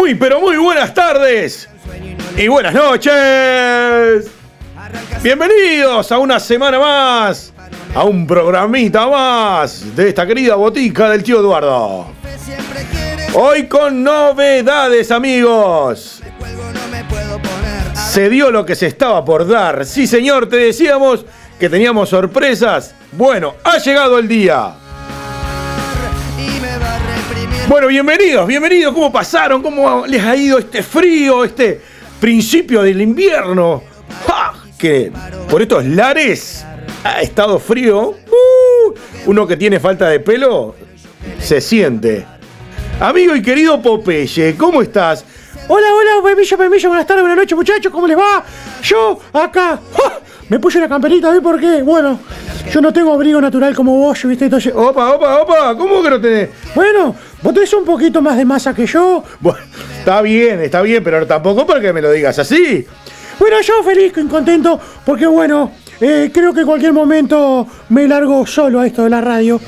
Muy, pero muy buenas tardes y buenas noches. Bienvenidos a una semana más, a un programita más de esta querida botica del tío Eduardo. Hoy con novedades, amigos. Se dio lo que se estaba por dar. Sí, señor, te decíamos que teníamos sorpresas. Bueno, ha llegado el día. Bueno, bienvenidos, bienvenidos. ¿Cómo pasaron? ¿Cómo les ha ido este frío, este principio del invierno? ¡Ja! Que por estos lares ha estado frío. ¡Uh! Uno que tiene falta de pelo se siente. Amigo y querido Popeye, ¿cómo estás? Hola, hola, Pepillo, Pepillo, buenas tardes, buenas noches, muchachos, ¿cómo les va? Yo, acá, ¡ja! me puse una camperita, ¿ves por qué? Bueno, yo no tengo abrigo natural como vos, ¿viste? Entonces, Opa, opa, opa, ¿cómo que no tenés? bueno, vos tenés un poquito más de masa que yo. Bueno, está bien, está bien, pero tampoco porque me lo digas así. Bueno, yo feliz y contento porque, bueno, eh, creo que en cualquier momento me largo solo a esto de la radio.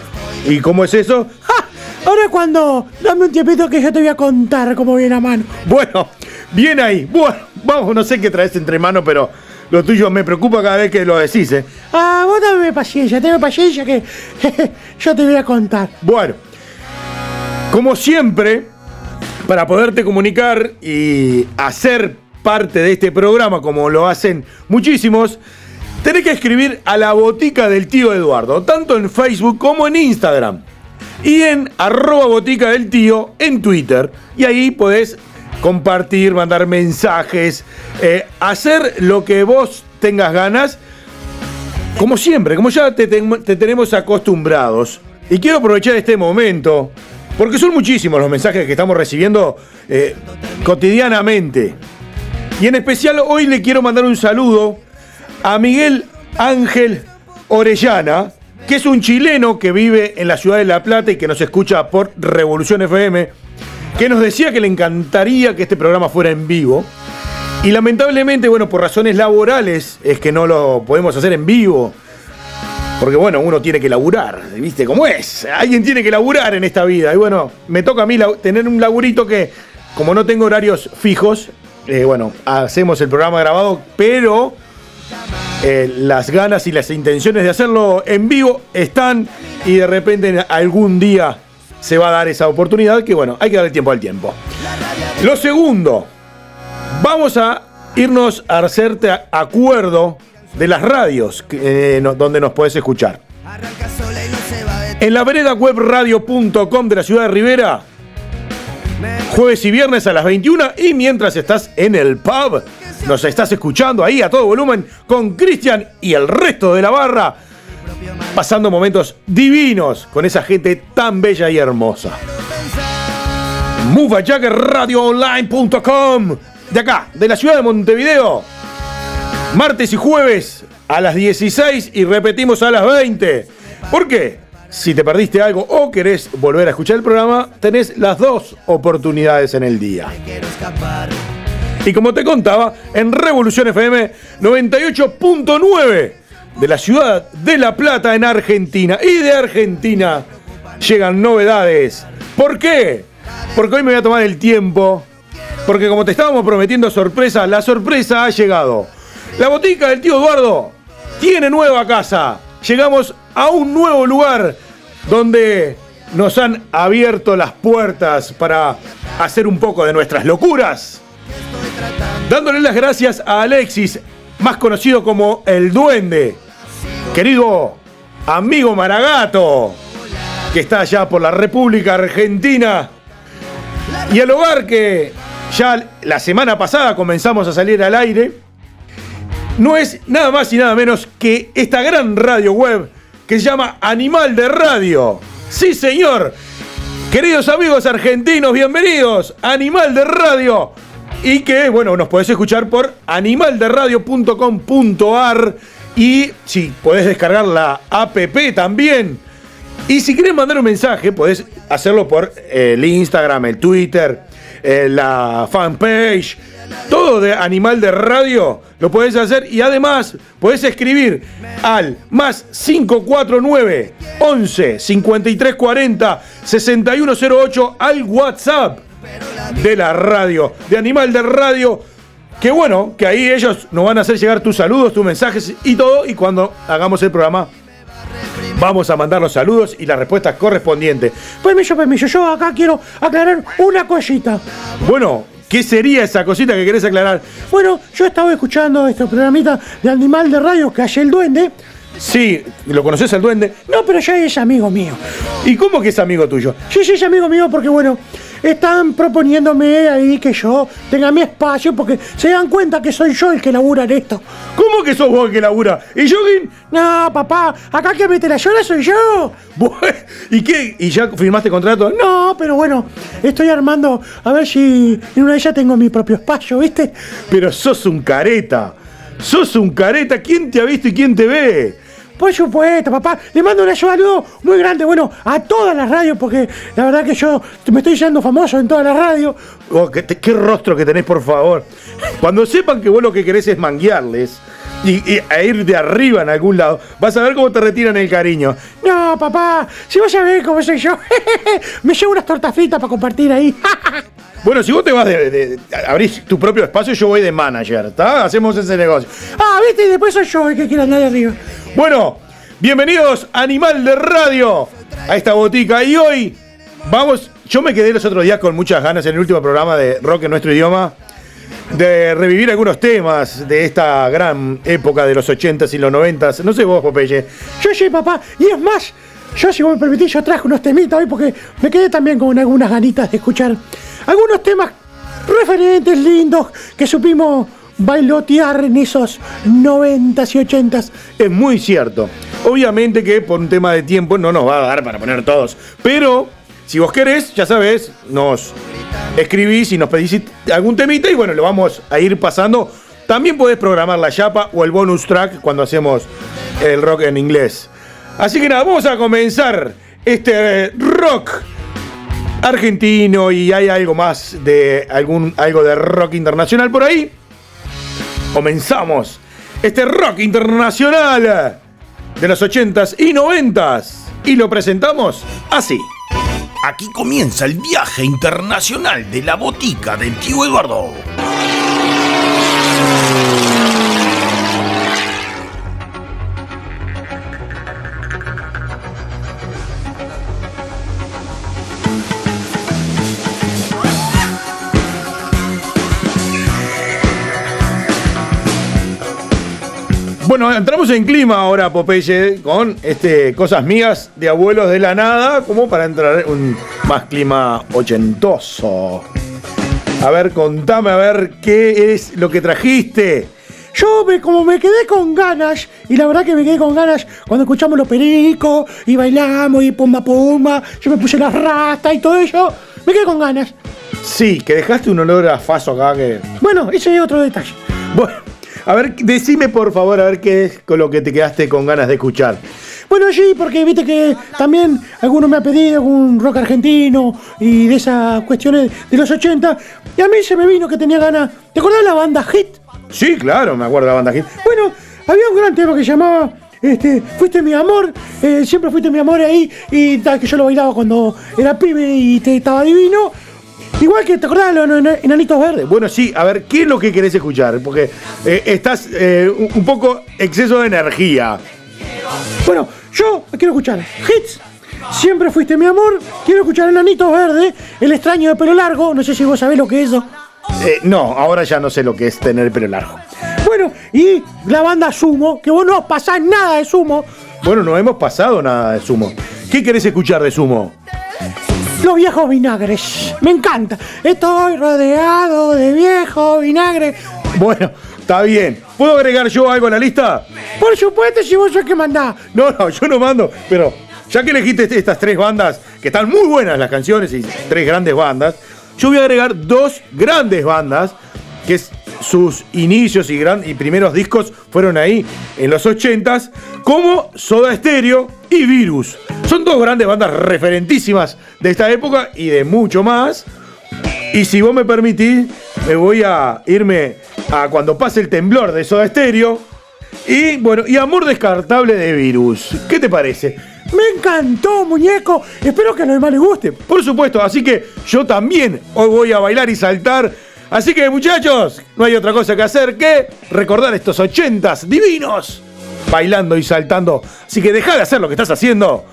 ¿Y cómo es eso? ¡Ja! Ahora cuando, dame un tiempito que yo te voy a contar cómo viene a mano. Bueno, bien ahí. Bueno, vamos, no sé qué traes entre manos, pero lo tuyo me preocupa cada vez que lo decís, ¿eh? Ah, vos dame paciencia, dame paciencia que yo te voy a contar. Bueno, como siempre, para poderte comunicar y hacer parte de este programa, como lo hacen muchísimos, tenés que escribir a la botica del tío Eduardo, tanto en Facebook como en Instagram. Y en arroba botica del tío en Twitter. Y ahí podés compartir, mandar mensajes, eh, hacer lo que vos tengas ganas. Como siempre, como ya te, ten- te tenemos acostumbrados. Y quiero aprovechar este momento, porque son muchísimos los mensajes que estamos recibiendo eh, cotidianamente. Y en especial hoy le quiero mandar un saludo a Miguel Ángel Orellana, que es un chileno que vive en la ciudad de La Plata y que nos escucha por Revolución FM, que nos decía que le encantaría que este programa fuera en vivo. Y lamentablemente, bueno, por razones laborales es que no lo podemos hacer en vivo. Porque bueno, uno tiene que laburar, ¿viste cómo es? Alguien tiene que laburar en esta vida. Y bueno, me toca a mí tener un laburito que, como no tengo horarios fijos, eh, bueno, hacemos el programa grabado, pero eh, las ganas y las intenciones de hacerlo en vivo están y de repente en algún día se va a dar esa oportunidad que bueno, hay que darle tiempo al tiempo. Lo segundo, vamos a irnos a hacerte acuerdo de las radios eh, donde nos puedes escuchar. En la vereda webradio.com de la ciudad de Rivera, jueves y viernes a las 21 y mientras estás en el pub, nos estás escuchando ahí a todo volumen con Cristian y el resto de la barra, pasando momentos divinos con esa gente tan bella y hermosa. MoveAjaggerRadioOnline.com de acá, de la ciudad de Montevideo. Martes y jueves a las 16 y repetimos a las 20. ¿Por qué? Si te perdiste algo o querés volver a escuchar el programa, tenés las dos oportunidades en el día. Y como te contaba, en Revolución FM 98.9 de la ciudad de La Plata en Argentina. Y de Argentina llegan novedades. ¿Por qué? Porque hoy me voy a tomar el tiempo. Porque como te estábamos prometiendo sorpresa, la sorpresa ha llegado. La botica del tío Eduardo tiene nueva casa. llegamos a un nuevo lugar donde nos han abierto las puertas para hacer un poco de nuestras locuras. Dándole las gracias a Alexis, más conocido como el Duende, querido amigo Maragato, que está allá por la República Argentina, y el hogar que ya la semana pasada comenzamos a salir al aire, no es nada más y nada menos que esta gran radio web que se llama Animal de Radio. Sí, señor. Queridos amigos argentinos, bienvenidos a Animal de Radio. Y que, bueno, nos podés escuchar por animalderadio.com.ar y si podés descargar la app también. Y si querés mandar un mensaje, podés hacerlo por eh, el Instagram, el Twitter, eh, la fanpage, todo de Animal de Radio lo podés hacer y además podés escribir al más 549 11 53 40 6108 al WhatsApp de la radio, de Animal de Radio. Que bueno, que ahí ellos nos van a hacer llegar tus saludos, tus mensajes y todo. Y cuando hagamos el programa, vamos a mandar los saludos y las respuestas correspondientes. Permiso, permiso, yo acá quiero aclarar una cosita. Bueno, ¿qué sería esa cosita que querés aclarar? Bueno, yo estaba escuchando este programita de Animal de Radio que hace el duende. Sí, ¿lo conoces al duende? No, pero ya es amigo mío. ¿Y cómo que es amigo tuyo? Sí, sí, es amigo mío porque, bueno, están proponiéndome ahí que yo tenga mi espacio porque se dan cuenta que soy yo el que labura en esto. ¿Cómo que sos vos el que labura? ¿Y yo quién? No, papá, acá que mete la llora soy yo. ¿Y qué? ¿Y ya firmaste contrato? No, pero bueno, estoy armando a ver si en una de ellas tengo mi propio espacio, ¿viste? Pero sos un careta. Sos un careta. ¿Quién te ha visto y quién te ve? Por supuesto, papá. Le mando un saludo muy grande, bueno, a todas las radios, porque la verdad que yo me estoy yendo famoso en todas las radios. Oh, qué, qué rostro que tenés, por favor. Cuando sepan que vos lo que querés es manguearles y, a ir de arriba en algún lado, vas a ver cómo te retiran el cariño. No, papá, si vos sabés cómo soy yo, me llevo unas tortas fritas para compartir ahí. Bueno, si vos te vas de, de- abrís tu propio espacio, yo voy de manager, ¿está? Hacemos ese negocio. ah, viste, y después soy yo el que quiere andar de arriba. Bueno, bienvenidos Animal de Radio a esta botica y hoy vamos, yo me quedé los otros días con muchas ganas en el último programa de Rock en nuestro idioma de revivir algunos temas de esta gran época de los 80s y los 90s. No sé vos, Popeye. Yo sí, papá, y es más, yo si vos me permitís, yo traje unos temitas hoy porque me quedé también con algunas ganitas de escuchar algunos temas referentes lindos que supimos bailotear en esos 90s y 80s. Es muy cierto. Obviamente que por un tema de tiempo no nos va a dar para poner todos. Pero si vos querés, ya sabés, nos escribís y nos pedís algún temita y bueno, lo vamos a ir pasando. También podés programar la chapa o el bonus track cuando hacemos el rock en inglés. Así que nada, vamos a comenzar este rock argentino y hay algo más de algún algo de rock internacional por ahí. Comenzamos este rock internacional de los 80s y 90s y lo presentamos así. Aquí comienza el viaje internacional de la botica del tío Eduardo. Bueno, entramos en clima ahora, Popeye, con este cosas mías de abuelos de la nada, como para entrar en un más clima ochentoso. A ver, contame a ver qué es lo que trajiste. Yo me- como me quedé con ganas, y la verdad que me quedé con ganas cuando escuchamos los pericos y bailamos y pumba pumba, yo me puse la rata y todo eso, me quedé con ganas. Sí, que dejaste un olor a faso acá que. Bueno, ese es otro detalle. Bueno, a ver, decime por favor a ver qué es con lo que te quedaste con ganas de escuchar. Bueno, sí, porque viste que también alguno me ha pedido un rock argentino y de esas cuestiones de los 80, y a mí se me vino que tenía ganas. ¿Te acordás de la banda Hit? Sí, claro, me acuerdo de la banda Hit. Bueno, había un gran tema que llamaba este, Fuiste mi amor, eh, siempre fuiste mi amor ahí, y tal, que yo lo bailaba cuando era pibe y te, estaba divino. Igual que te acordás de los ena- enanitos verdes. Bueno, sí, a ver, ¿qué es lo que querés escuchar? Porque eh, estás eh, un poco exceso de energía. Bueno, yo quiero escuchar hits. Siempre fuiste mi amor. Quiero escuchar Enanito Verde, El extraño de pelo largo. No sé si vos sabés lo que es eso. Eh, no, ahora ya no sé lo que es tener el pelo largo. Bueno, y la banda Sumo, que vos no pasás nada de Sumo. Bueno, no hemos pasado nada de Sumo. ¿Qué querés escuchar de Sumo? Los viejos vinagres. Me encanta. Estoy rodeado de viejos vinagres. Bueno, está bien. ¿Puedo agregar yo algo a la lista? Por supuesto, si vos sos que mandás. No, no, yo no mando, pero ya que elegiste este- estas tres bandas, que están muy buenas las canciones y tres grandes bandas, yo voy a agregar dos grandes bandas, que es- sus inicios y, gran- y primeros discos fueron ahí en los 80s, como Soda Stereo y Virus. Son dos grandes bandas referentísimas de esta época y de mucho más. Y si vos me permitís, me voy a irme a cuando pase el temblor de Soda Stereo. Y bueno, y Amor Descartable de Virus. ¿Qué te parece? Me encantó, muñeco. Espero que a los demás les guste. Por supuesto, así que yo también hoy voy a bailar y saltar. Así que muchachos, no hay otra cosa que hacer que recordar estos ochentas divinos. Bailando y saltando. Así que deja de hacer lo que estás haciendo.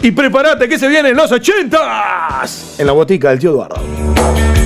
Y prepárate que se vienen los ochentas. En la botica del tío Eduardo.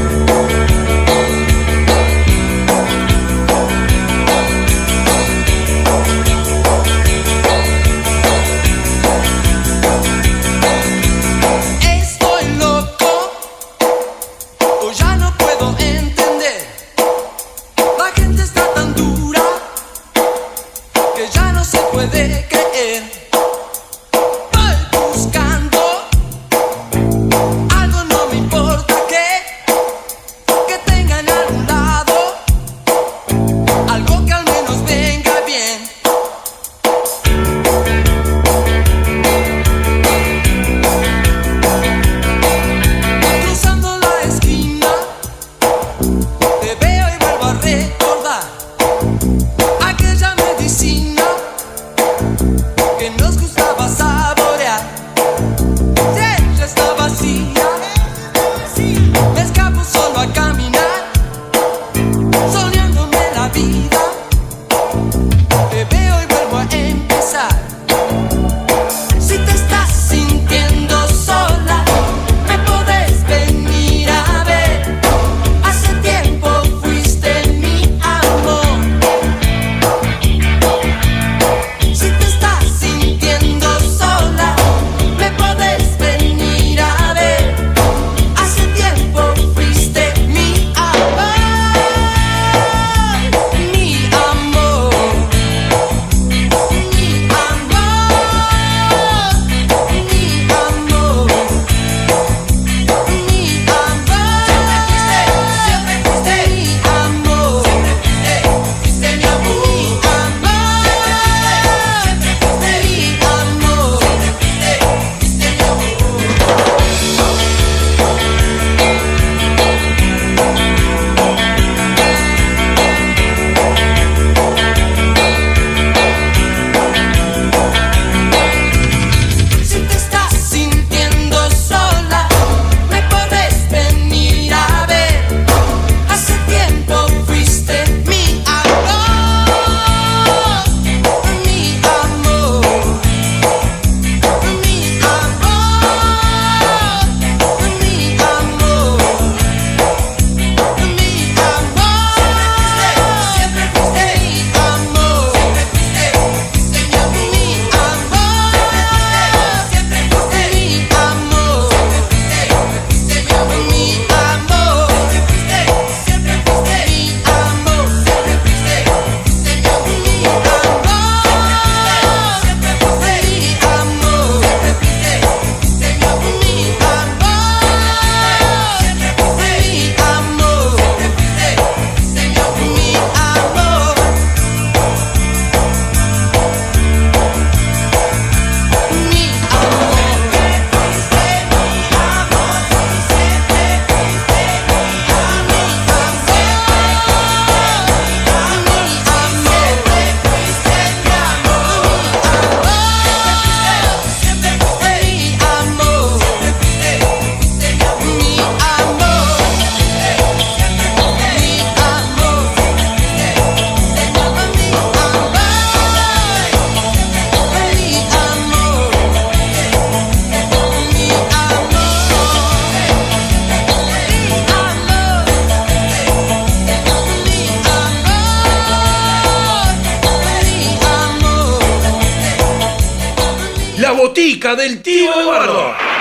botica del tío Eduardo.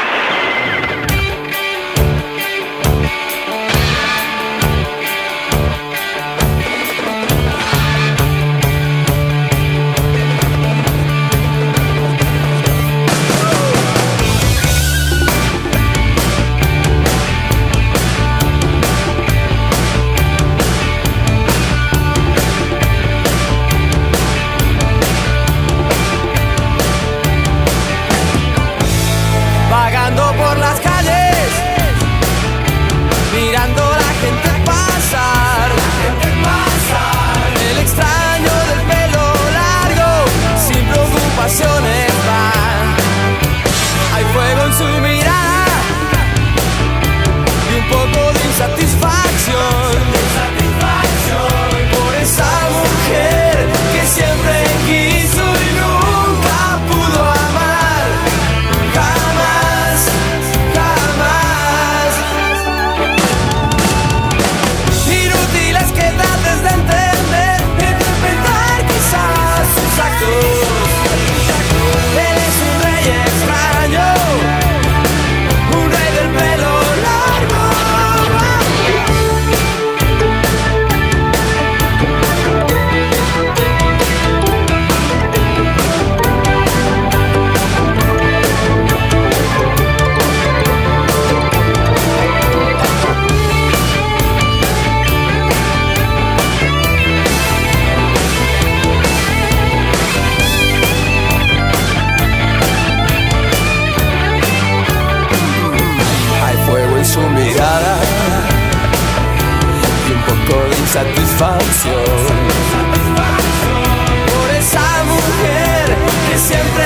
satisfacción. Por esa mujer que siempre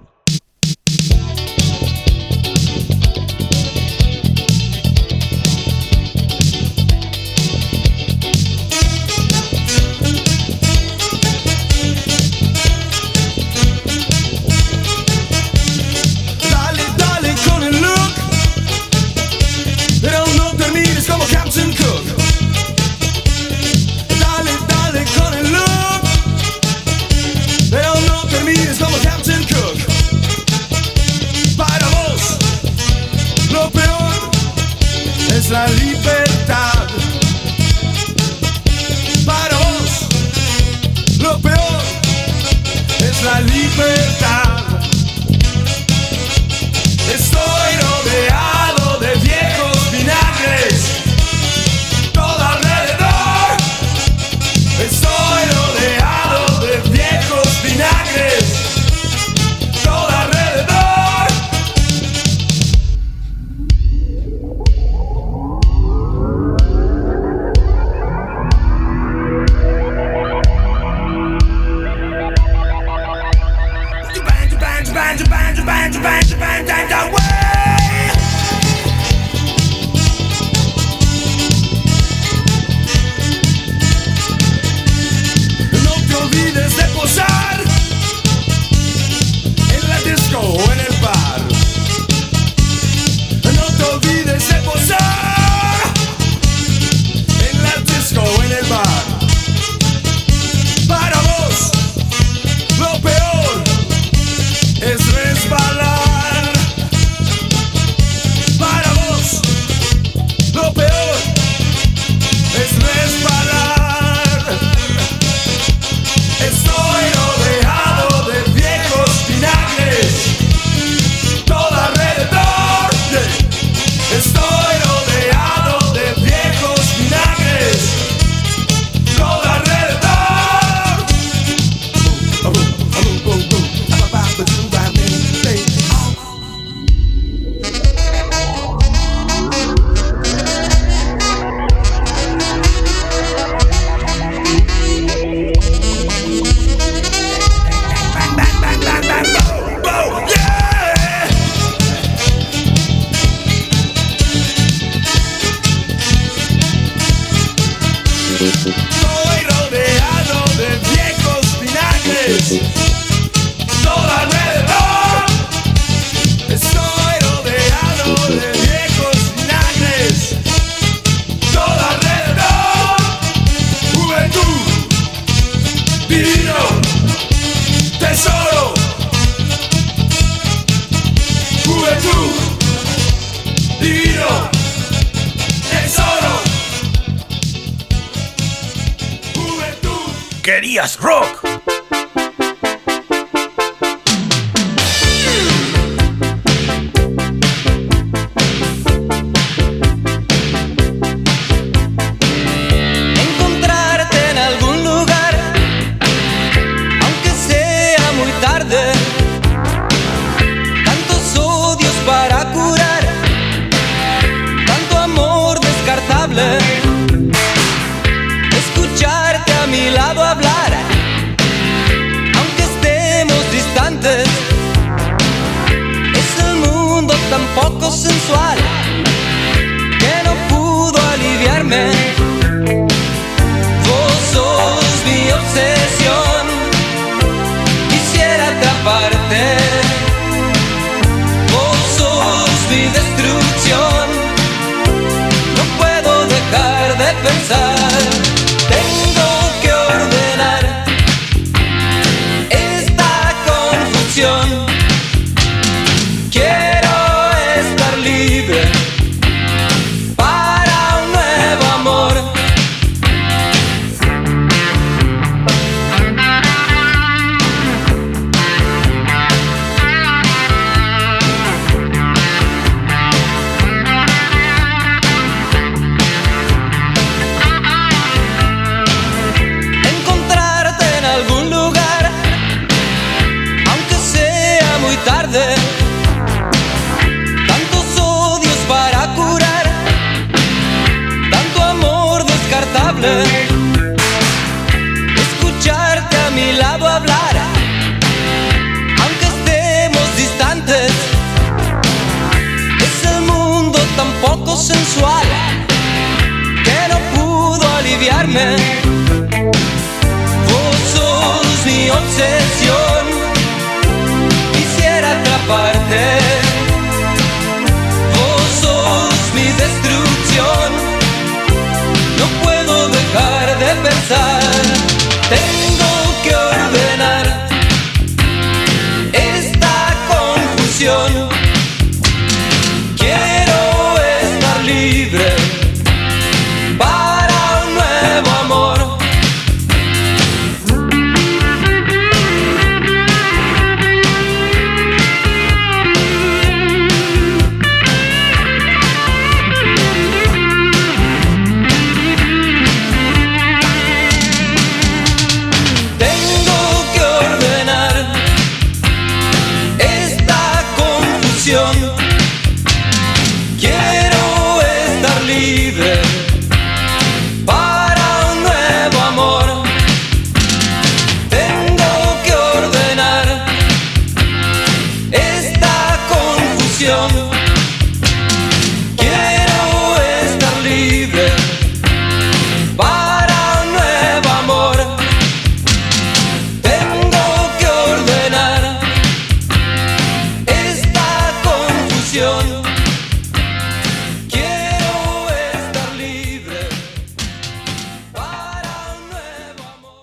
¿Querías rock?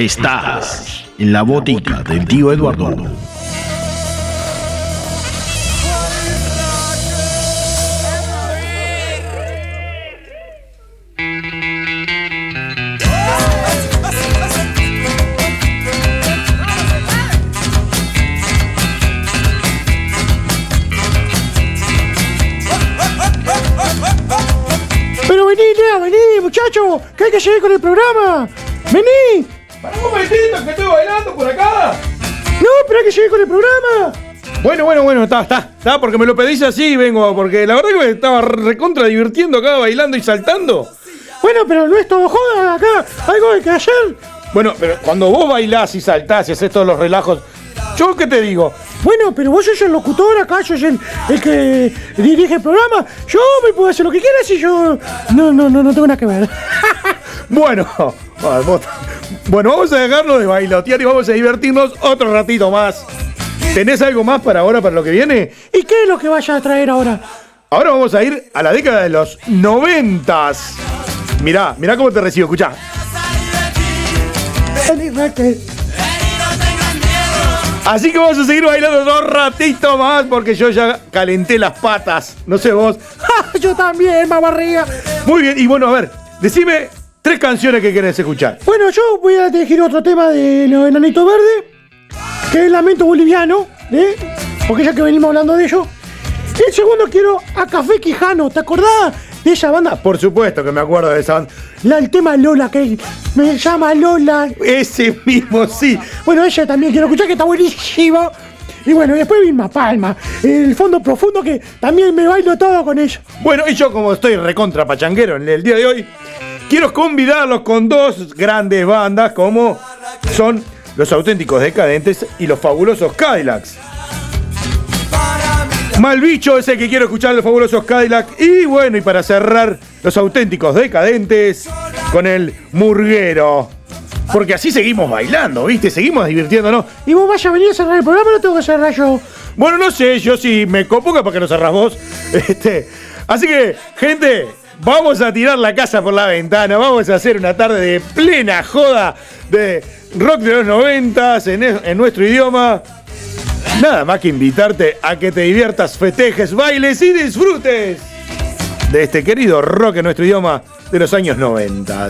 Estás en la botica del tío Eduardo. Pero vení, Lea, vení, muchacho, que hay que seguir con el programa. Vení. Para un momentito, que estoy bailando por acá. No, hay que seguir con el programa. Bueno, bueno, bueno, está, está, está, porque me lo pedís así, vengo, porque la verdad que me estaba recontra divirtiendo acá, bailando y saltando. Bueno, pero no es todo joda acá. Algo hay que hacer. Bueno, pero cuando vos bailás y saltás y haces todos los relajos, ¿yo qué te digo? Bueno, pero vos sos el locutor acá, sos el, el que dirige el programa. Yo me puedo hacer lo que quieras y yo. No, no, no, no tengo nada que ver. Bueno, ah, bueno, vamos a dejarlo de bailotear y vamos a divertirnos otro ratito más. ¿Tenés algo más para ahora, para lo que viene? ¿Y qué es lo que vaya a traer ahora? Ahora vamos a ir a la década de los noventas. Mirá, mirá cómo te recibo, escuchá. Así que vamos a seguir bailando dos ratitos más porque yo ya calenté las patas. No sé vos. Yo también, mamarriga. Muy bien, y bueno, a ver, decime tres canciones que querés escuchar. Bueno, yo voy a elegir otro tema de los Enanitos Verde, que es Lamento Boliviano, ¿eh? Porque ya que venimos hablando de ello. El segundo quiero a Café Quijano, ¿te acordás de esa banda? Por supuesto que me acuerdo de esa banda. La, el tema Lola, que me llama Lola. Ese mismo, sí. Bueno, ella también quiero escuchar, que está buenísimo. Y bueno, después Vilma Palma, el fondo profundo, que también me bailo todo con ella. Bueno, y yo como estoy recontra pachanguero en el día de hoy, quiero convidarlos con dos grandes bandas como son los auténticos decadentes y los fabulosos Cadillacs. Malbicho es el que quiero escuchar los fabulosos Cadillacs. Y bueno, y para cerrar, los auténticos decadentes con el murguero. Porque así seguimos bailando, ¿viste? Seguimos divirtiéndonos. Y vos vaya a venir a cerrar el programa, no tengo que cerrar yo. Bueno, no sé, yo sí me copo para que no cerrás vos. Este, así que, gente, vamos a tirar la casa por la ventana. Vamos a hacer una tarde de plena joda de rock de los noventas en, en nuestro idioma. Nada más que invitarte a que te diviertas, festejes, bailes y disfrutes de este querido rock en nuestro idioma de los años 90.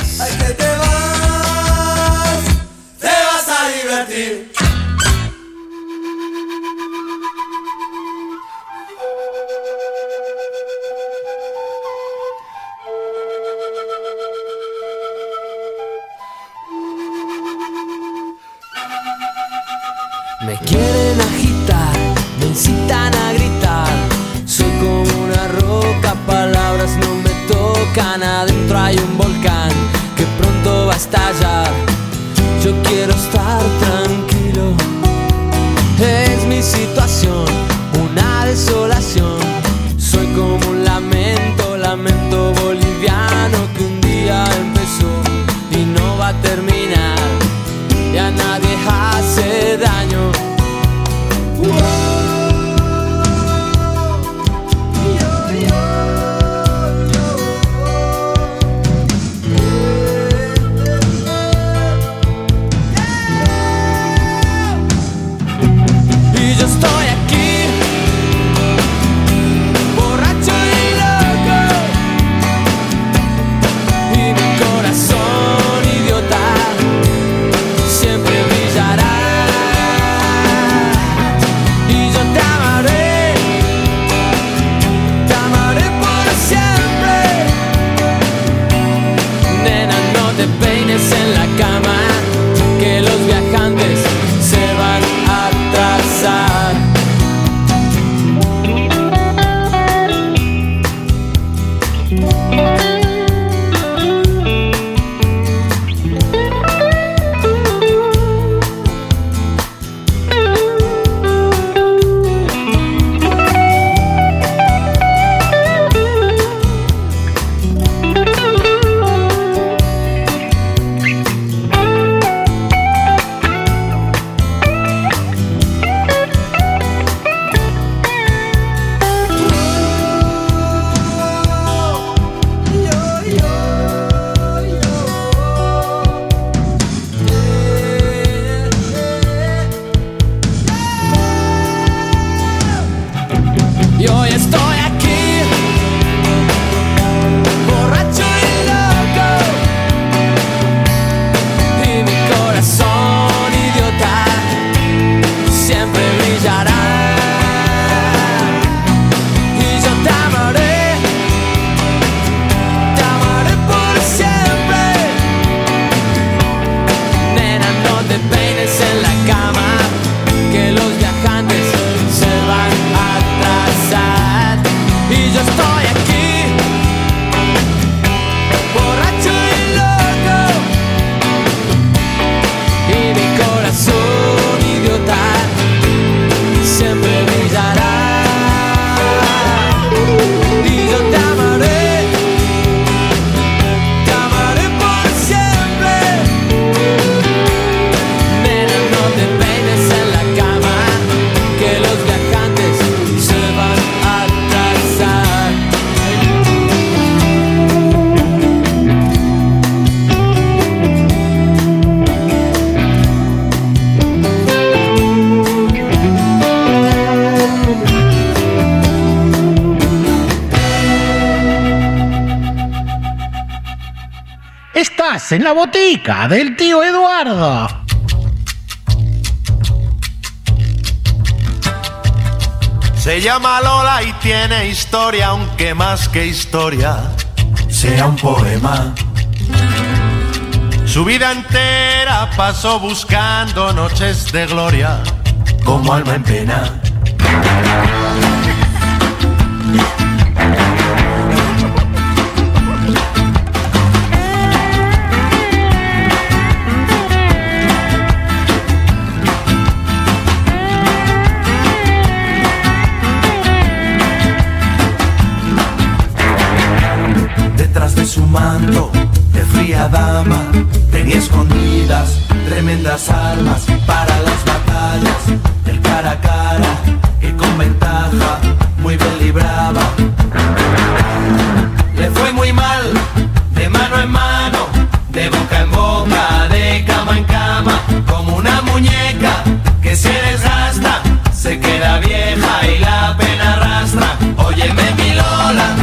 En la botica del tío Eduardo. Se llama Lola y tiene historia, aunque más que historia sea un poema. Su vida entera pasó buscando noches de gloria como alma en pena. De fría dama tenía escondidas tremendas armas para las batallas del cara a cara que con ventaja muy bien libraba. Le fue muy mal de mano en mano, de boca en boca, de cama en cama, como una muñeca que se desgasta, se queda vieja y la pena arrastra. Óyeme mi Lola,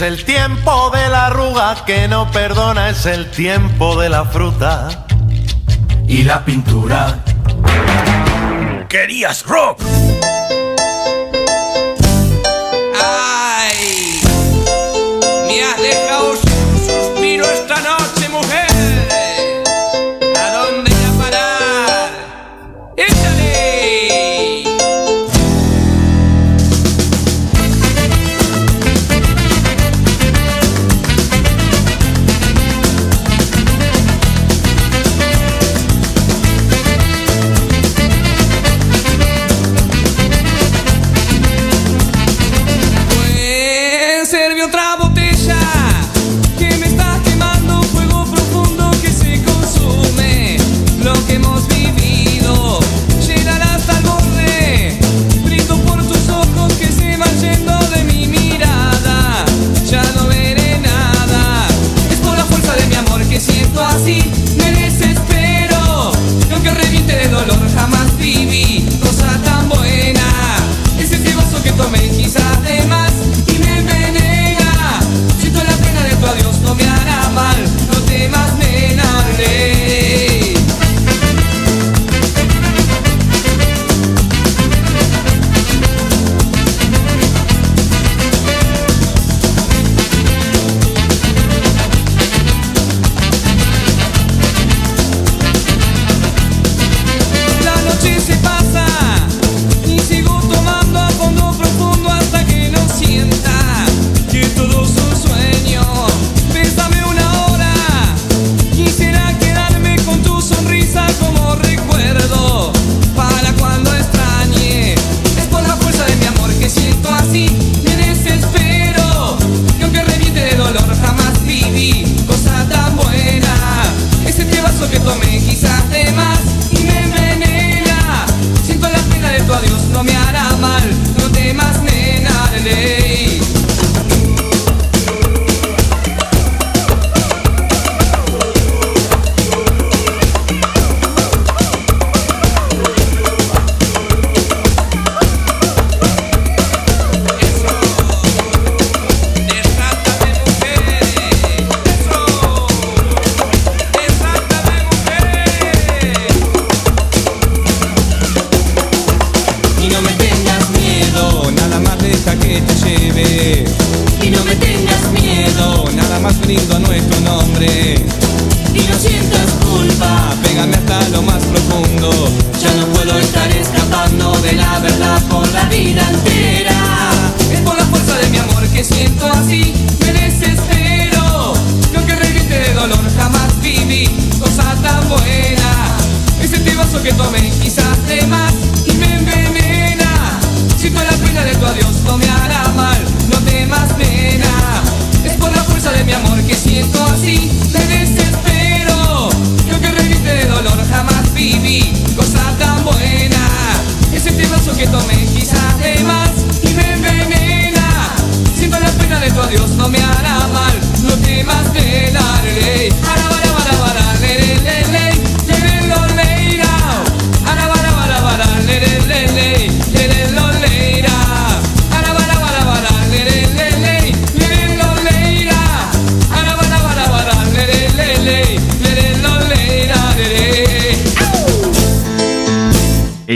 Es el tiempo de la arruga que no perdona, es el tiempo de la fruta y la pintura. ¿Querías rock?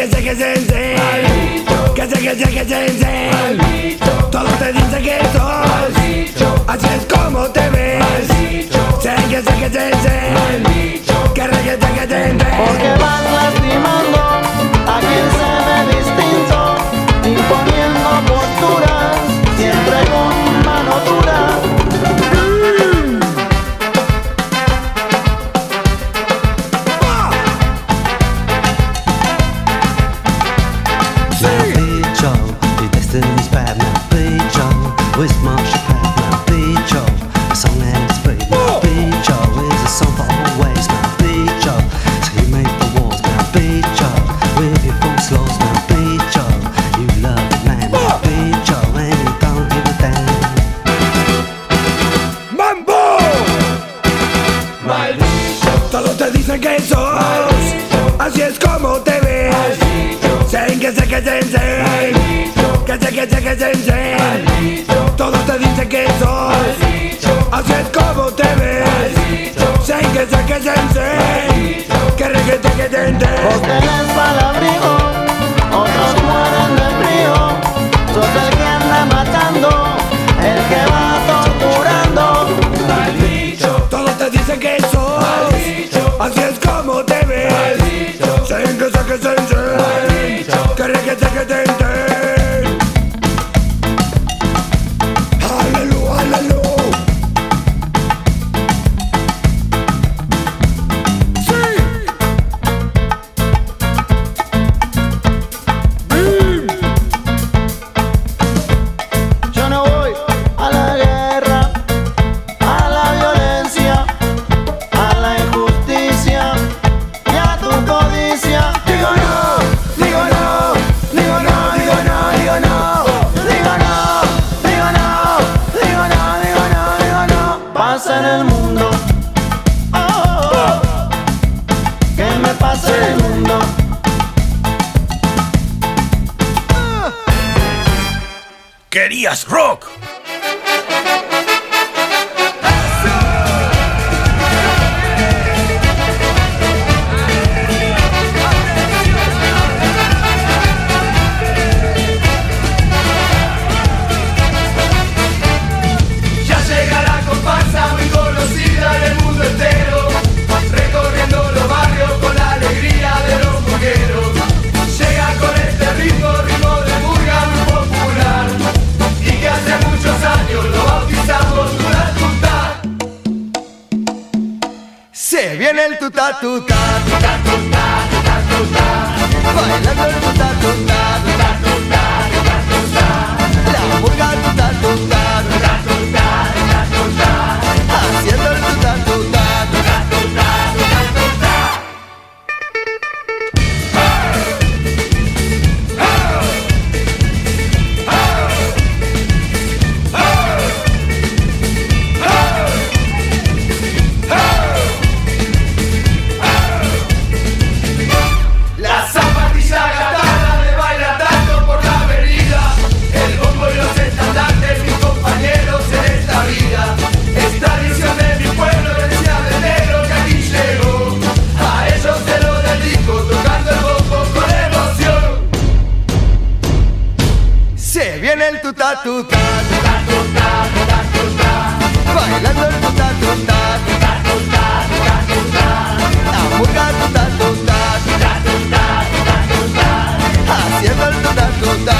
que se, que se. Que se, que se, que se, se. Todos te dice que sos. Así es como te ves. tú Se viene el tuta tuta, tuta tuta, tuta tuta. Bailando el tuta tuta, tuta tuta, tuta tuta. La muca tuta tuta, tuta tuta, tuta tuta. Haciendo el tuta tuta.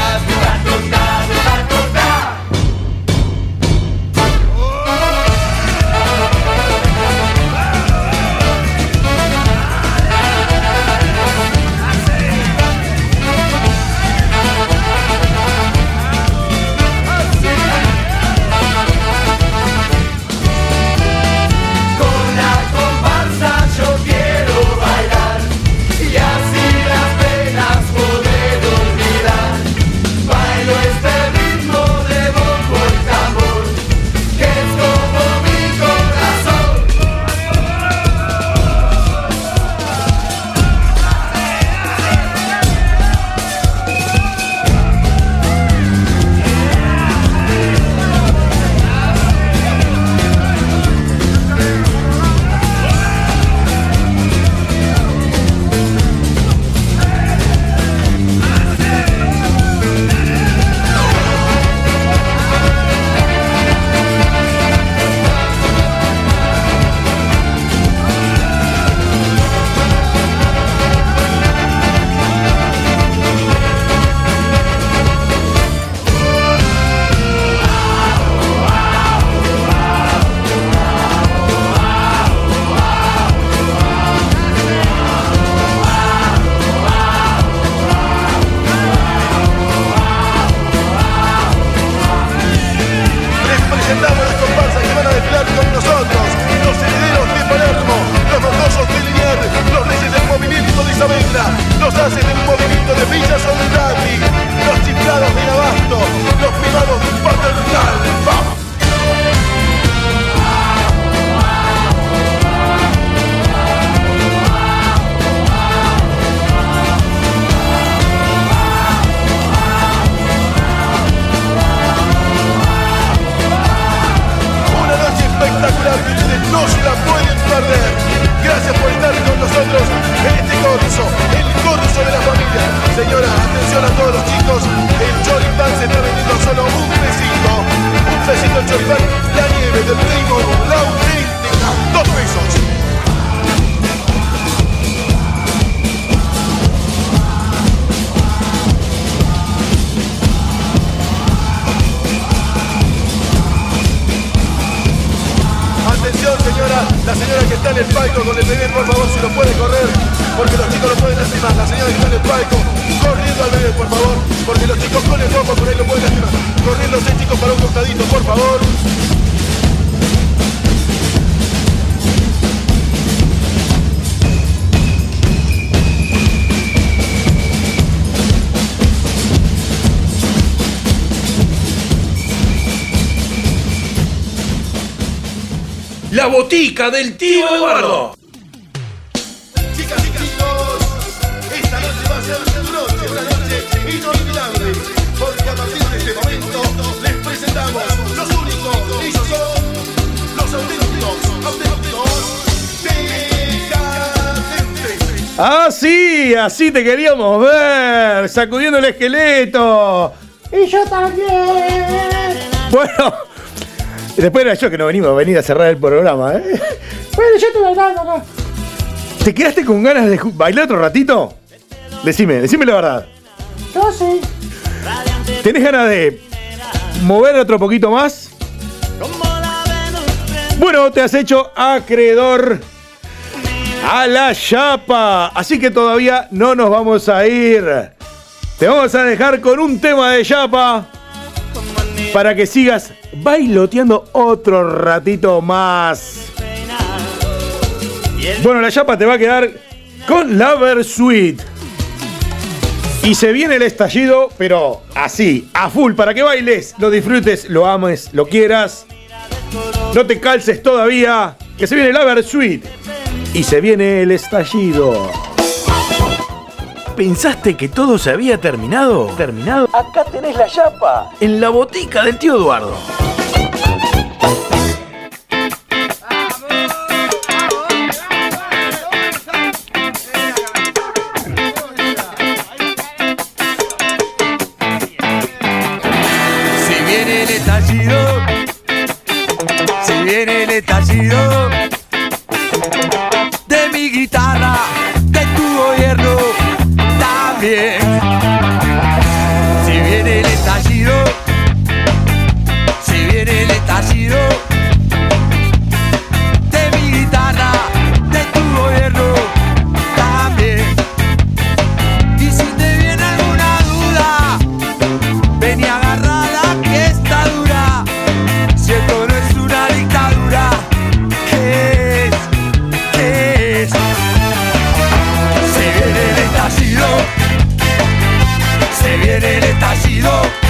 Así, te queríamos ver, sacudiendo el esqueleto. Y yo también. Bueno, después era yo que no venimos a venir a cerrar el programa, ¿eh? Bueno, yo estoy bailando acá. ¿Te quedaste con ganas de bailar otro ratito? Decime, decime la verdad. Yo sí. ¿Tenés ganas de mover otro poquito más? Bueno, te has hecho acreedor a la chapa. Así que todavía no nos vamos a ir. Te vamos a dejar con un tema de chapa para que sigas bailoteando otro ratito más. Bueno, la chapa te va a quedar con la Versuit. Y se viene el estallido, pero así, a full, para que bailes, lo disfrutes, lo ames, lo quieras. No te calces todavía, que se viene la Versuit. Y se viene el estallido. ¿Pensaste que todo se había terminado? ¿Terminado? Acá tenés la chapa, en la botica del tío Eduardo. Si viene el estallido, si viene el estallido guitarra, viene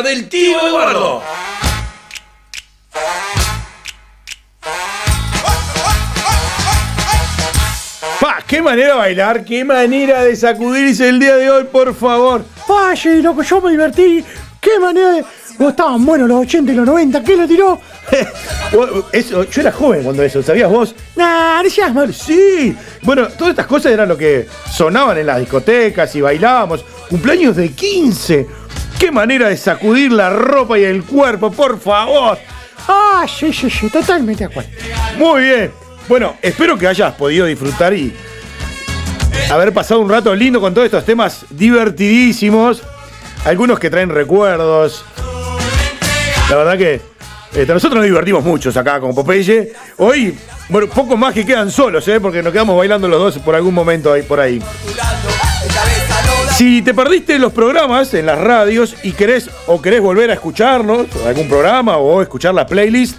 Del tío Eduardo. Pa, qué manera de bailar, qué manera de sacudirse el día de hoy, por favor. Vaya, loco, yo me divertí. Qué manera de. Oh, estaban buenos los 80 y los 90. ¿Qué lo tiró? Eso, yo era joven cuando eso, ¿sabías vos? Nah, no seas malo. Sí. Bueno, todas estas cosas eran lo que sonaban en las discotecas y bailábamos. Cumpleaños de 15. Qué manera de sacudir la ropa y el cuerpo, por favor. Ah, sí, sí, sí, totalmente de acuerdo. Muy bien. Bueno, espero que hayas podido disfrutar y haber pasado un rato lindo con todos estos temas divertidísimos. Algunos que traen recuerdos. La verdad que este, nosotros nos divertimos mucho acá con Popeye. Hoy, bueno, pocos más que quedan solos, ¿eh? porque nos quedamos bailando los dos por algún momento ahí por ahí. Si te perdiste los programas en las radios y querés o querés volver a escucharlos, algún programa o escuchar la playlist,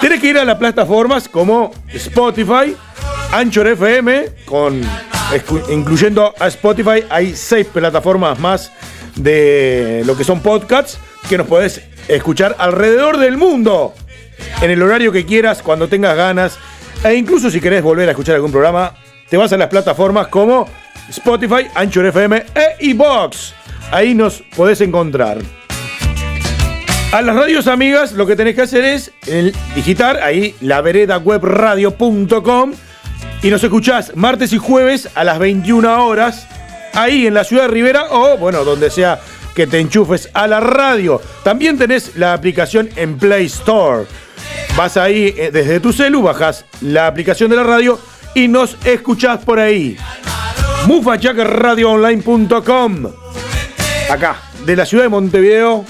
tenés que ir a las plataformas como Spotify, Anchor FM, con, incluyendo a Spotify, hay seis plataformas más de lo que son podcasts que nos podés escuchar alrededor del mundo, en el horario que quieras, cuando tengas ganas, e incluso si querés volver a escuchar algún programa, te vas a las plataformas como Spotify, Anchor FM e iBox. Ahí nos podés encontrar. A las radios amigas lo que tenés que hacer es digitar ahí laveredawebradio.com y nos escuchás martes y jueves a las 21 horas ahí en la ciudad de Rivera o bueno, donde sea que te enchufes a la radio. También tenés la aplicación en Play Store. Vas ahí eh, desde tu celu, bajas la aplicación de la radio y nos escuchás por ahí. mufachakerradioonline.com Acá, de la ciudad de Montevideo,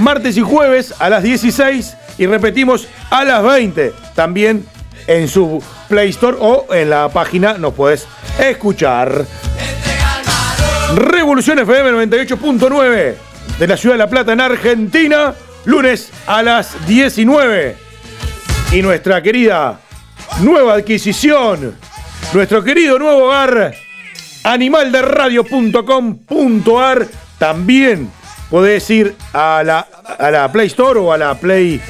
martes y jueves a las 16 y repetimos a las 20. También en su Play Store o en la página nos puedes escuchar. Revolución FM 98.9 de la ciudad de La Plata en Argentina, lunes a las 19. Y nuestra querida nueva adquisición, nuestro querido nuevo hogar, animalderadio.com.ar. También podés ir a la, a la Play Store o a la Play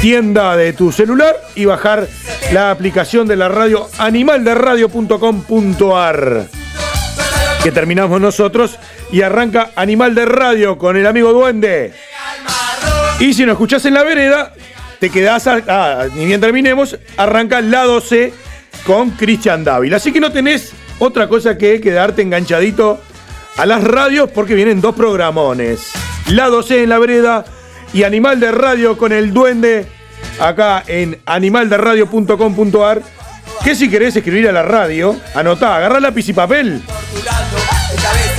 tienda de tu celular y bajar la aplicación de la radio animalderadio.com.ar que terminamos nosotros y arranca Animal de Radio con el amigo Duende. Y si nos escuchás en la vereda, te quedás, a- ah, ni bien terminemos, arranca Lado C con Cristian Dávila. Así que no tenés otra cosa que quedarte enganchadito a las radios porque vienen dos programones. Lado C en la vereda y Animal de Radio con el Duende acá en animalderadio.com.ar. Que si querés escribir a la radio, anotá, agarrá lápiz y papel.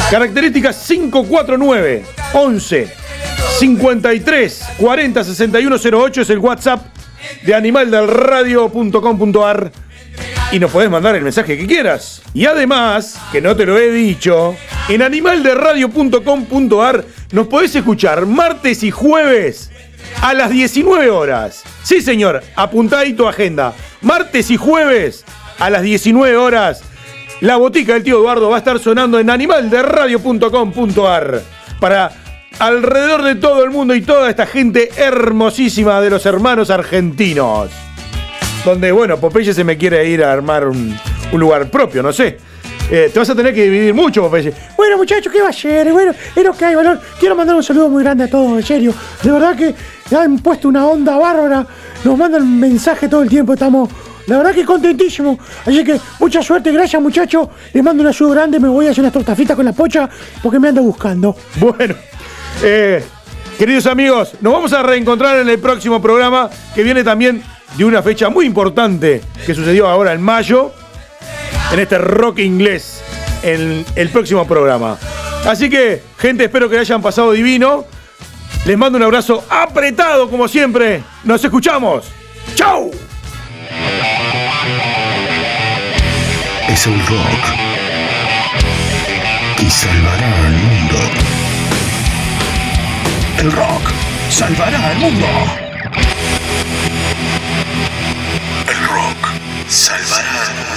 Características 549 11 53 40 61 08 es el WhatsApp de animaldelradio.com.ar y nos podés mandar el mensaje que quieras. Y además, que no te lo he dicho, en animalderradio.com.ar nos podés escuchar martes y jueves a las 19 horas. Sí, señor, apuntá ahí tu agenda. Martes y jueves a las 19 horas. La botica del tío Eduardo va a estar sonando en animalderradio.com.ar para alrededor de todo el mundo y toda esta gente hermosísima de los hermanos argentinos. Donde, bueno, Popeye se me quiere ir a armar un, lugar propio, no sé. Eh, te vas a tener que dividir mucho, Popeye. Bueno, muchachos, ¿qué va a ser? Bueno, es lo que hay, valor. Quiero mandar un saludo muy grande a todos, en serio. De verdad que han puesto una onda bárbara. Nos mandan mensaje todo el tiempo. Estamos, la verdad que contentísimos. Así que mucha suerte, gracias, muchachos. Les mando un saludo grande. Me voy a hacer unas tortafitas con la pocha porque me anda buscando. Bueno, eh, queridos amigos, nos vamos a reencontrar en el próximo programa que viene también de una fecha muy importante que sucedió ahora en mayo, en este rock inglés, en el próximo programa. Así que, gente, espero que le hayan pasado divino. Les mando un abrazo apretado como siempre. Nos escuchamos. ¡Chau! Es el rock que salvará al mundo. El rock salvará al mundo. Salvará al mundo.